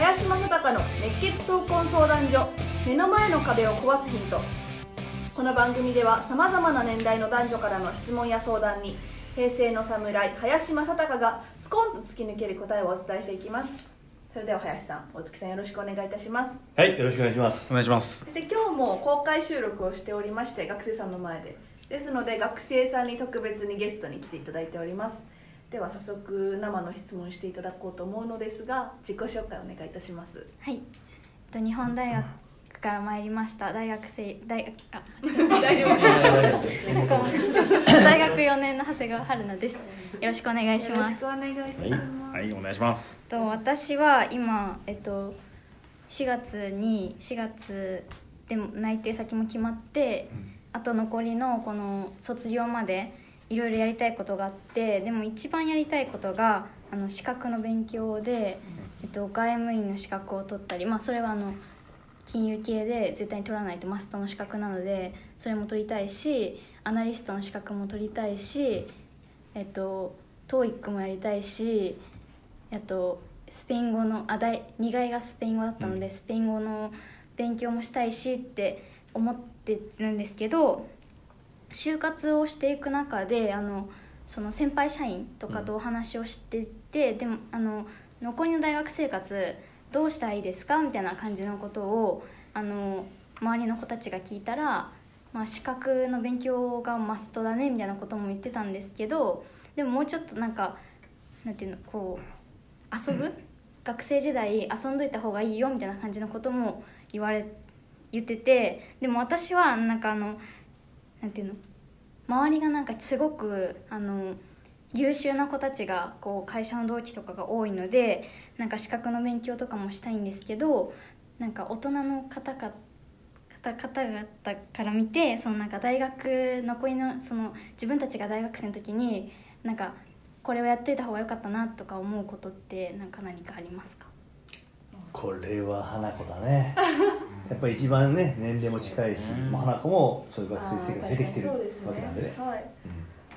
林正孝の熱血闘魂相談所目の前の壁を壊すヒント。この番組ではさまざまな年代の男女からの質問や相談に平成の侍林正孝がスコンと突き抜ける答えをお伝えしていきます。それでは林さん大月さんよろしくお願いいたします。はい、よろしくお願いします。お願いします。そして今日も公開収録をしておりまして学生さんの前で。ですので学生さんに特別にゲストに来ていただいておりますでは早速生の質問していただこうと思うのですが自己紹介お願いいたします。はい、えっと、日本大学から参りました。大学生大学あ大丈夫。大学4年の長谷川春菜です。よろしくお願いしよろますしくお願いします、はい。お願いします。と私は今えっと4月に4月でも内定先も決まって、あと残りのこの卒業までいろいろやりたいことがあってでも一番やりたいことがあの資格の勉強で、えっと、外務員の資格を取ったり、まあ、それはあの金融系で絶対に取らないとマスターの資格なのでそれも取りたいしアナリストの資格も取りたいしえっと TOEIC もやりたいしあとスペイン語のあ大2外がスペイン語だったので、スペイン語の勉強もしたいしって思ってるんですけど就活をしていく中であのその先輩社員とかとお話をしてて、でもあの残りの大学生活どうしたらいいですかみたいな感じのことをあの周りの子たちが聞いたら、まあ、資格の勉強がマストだねみたいなことも言ってたんですけどでももうちょっとなんかなんていうのこう遊ぶ、学生時代遊んどいた方がいいよみたいな感じのことも言われ言っててでも私はなんかあのなんていうの周りがなんかすごくあの優秀な子たちがこう会社の同期とかが多いのでなんか資格の勉強とかもしたいんですけどなんか大人の方か方方々から見てそのなんか大学残りのその自分たちが大学生の時になんかこれをやっといた方が良かったなとか思うことってなんか何かありますか？これは花子だね。やっぱり一番ね、年齢も近いし、まあ、花子もそういう学生生活出てきてるわけなんでね。はい。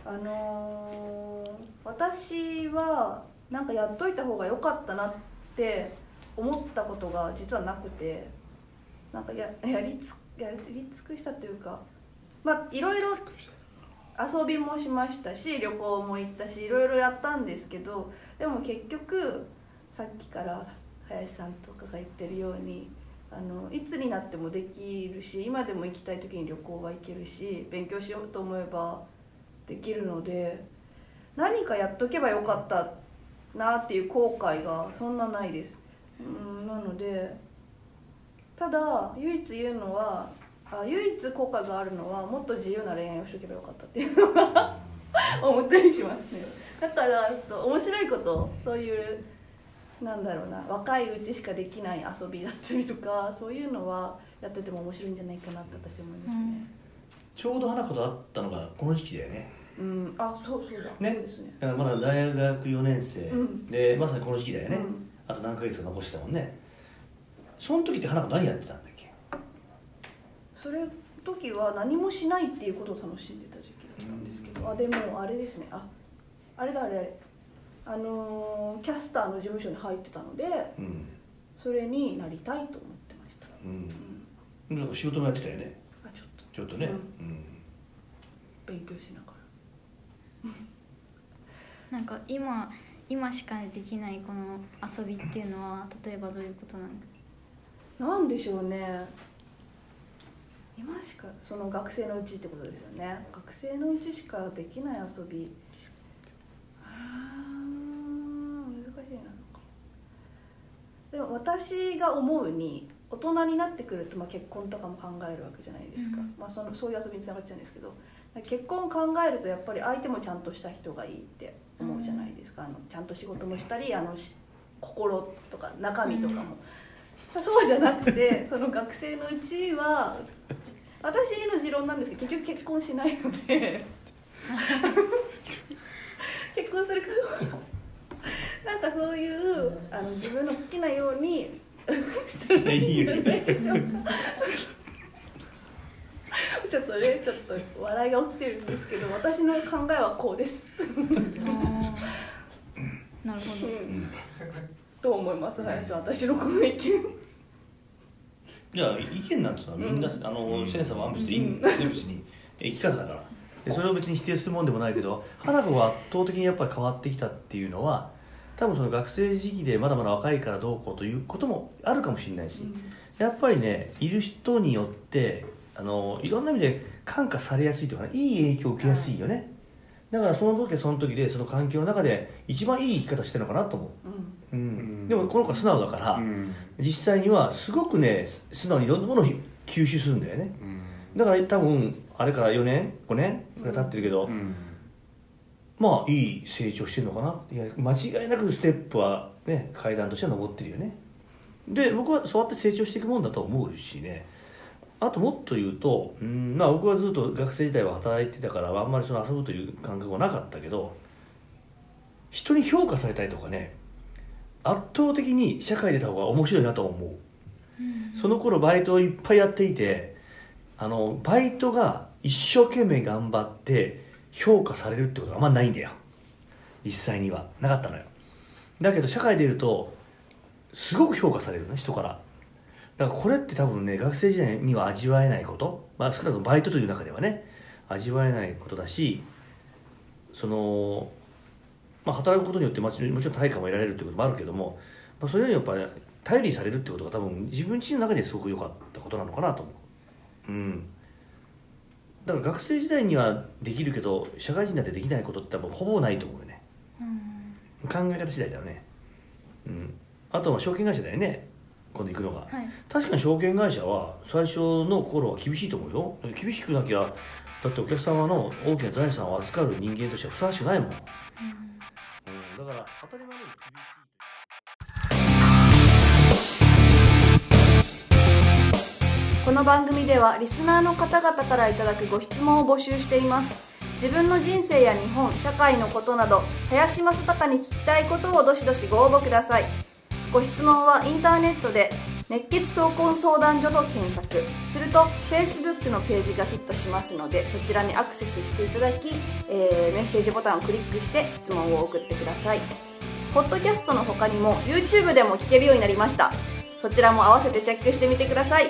あのー私はなんかやっといた方が良かったなって思ったことが実はなくてなんかややりつやり尽くしたというかまあいろいろ遊びもしましたし旅行も行ったしいろいろやったんですけどでも結局さっきから林さんとかが言ってるようにあのいつになってもできるし今でも行きたい時に旅行は行けるし勉強しようと思えばできるので何かやっとけばよかったなっていう後悔がそんなないです。うんなのでただ唯一言うのはあ唯一後悔があるのはもっと自由な恋愛をしとけばよかったっていうのが 思ったりしますね。だからちょっと面白いことそういうなんだろうな若いうちしかできない遊びだったりとか そういうのはやってても面白いんじゃないかなって私は思いますね。ちょうど花子と会ったのがこの時期だよね。うん、あそうそうだ、ね。そうですね。だからまだ大学4年生、うん。で、まさにこの時期だよね。うん。あと何ヶ月か残してたもんね。その時って花子何やってたんだっけ？それ時は何もしないっていうことを楽しんでた時期だったんですけど。あでもあれですね。ああれだあれあれあのーキャスターの事務所に入ってたのでうん。それになりたいと思ってました、うん。なんか仕事もやってたよね。あちょっとちょっとね。ううん。勉強しなが なんか今今しかできないこの遊びっていうのは例えばどういうことなのらなんでしょうね今しかその学生のうちってことですよね学生のうちしかできない遊びあー難しいななんかでも私が思うに大人になってくると、まあ、結婚とかも考えるわけじゃないですか、うん。まあ、そのそういう遊びにつながっちゃうんですけど結婚を考えるとやっぱり相手もちゃんとした人がいいって思うじゃないですか、あのちゃんと仕事もしたりあのし心とか中身とかも。そうじゃなくて その学生のうちは私の持論なんですけど結局結婚しないので 結婚するかどうかなんかそういうあの自分の好きなように。ちょっとねちょっと笑いが起きてるんですけど私の考えはこうです、なるほど。うん、どう思います林さん私のこの意見。いや意見なんつうのはみんな、あの千差万別でいいんだよね別に。生き方だから。でそれを別に否定するもんでもないけど花子が圧倒的にやっぱり変わってきたっていうのは多分その学生時期でまだまだ若いからどうこうということもあるかもしれないし、やっぱりねいる人によってあのいろんな意味で感化されやすいというか、ね、いい影響を受けやすいよね、だからその時はその時でその環境の中で一番いい生き方してるのかなと思う、うん。うん。んでもこの子は素直だから、実際にはすごくね素直にいろんなものを吸収するんだよね。だから多分あれから4年5年ぐらい経ってるけど、まあいい成長してるのかな。いや間違いなくステップはね階段としては登ってるよね。で僕はそうやって成長していくもんだと思うしね。あともっと言うとうんまあ僕はずっと学生時代は働いてたからあんまりその遊ぶという感覚はなかったけど人に評価されたりとかね圧倒的に社会でた方が面白いなと思う、その頃バイトをいっぱいやっていてあのバイトが一生懸命頑張って評価されるってことがあんまないんだよ。実際には。なかったのよ。だけど社会でいるとすごく評価されるね人から。だからこれって多分ね学生時代には味わえないこと、まあ、少なくともバイトという中ではね味わえないことだしその、まあ、働くことによってもちろんもちろん対価も得られるってこともあるけども、まあ、それよりやっぱり頼りにされるってことが多分自分自身の中ですごく良かったことなのかなと思う。うん。だから学生時代にはできるけど社会人になってできないことって多分ほぼないと思うよね。考え方次第だよね。うん。あとは証券会社だよね。今度行くのが、はい。確かに証券会社は最初の頃は厳しいと思うよ。厳しくなきゃだってお客様の大きな財産を預かる人間としてはふさわしくないもん、うん、だから当たり前のように厳しいの番組ではリスナーの方々からいただくご質問を募集しています。自分の人生や日本社会のことなど林正孝に聞きたいことをどしどしご応募ください。ご質問はインターネットで熱血闘魂相談所と検索。すると Facebook のページがヒットしますのでそちらにアクセスしていただき、えーメッセージボタンをクリックして質問を送ってください。ポッドキャストの他にも YouTube でも聞けるようになりました。そちらも合わせてチェックしてみてください。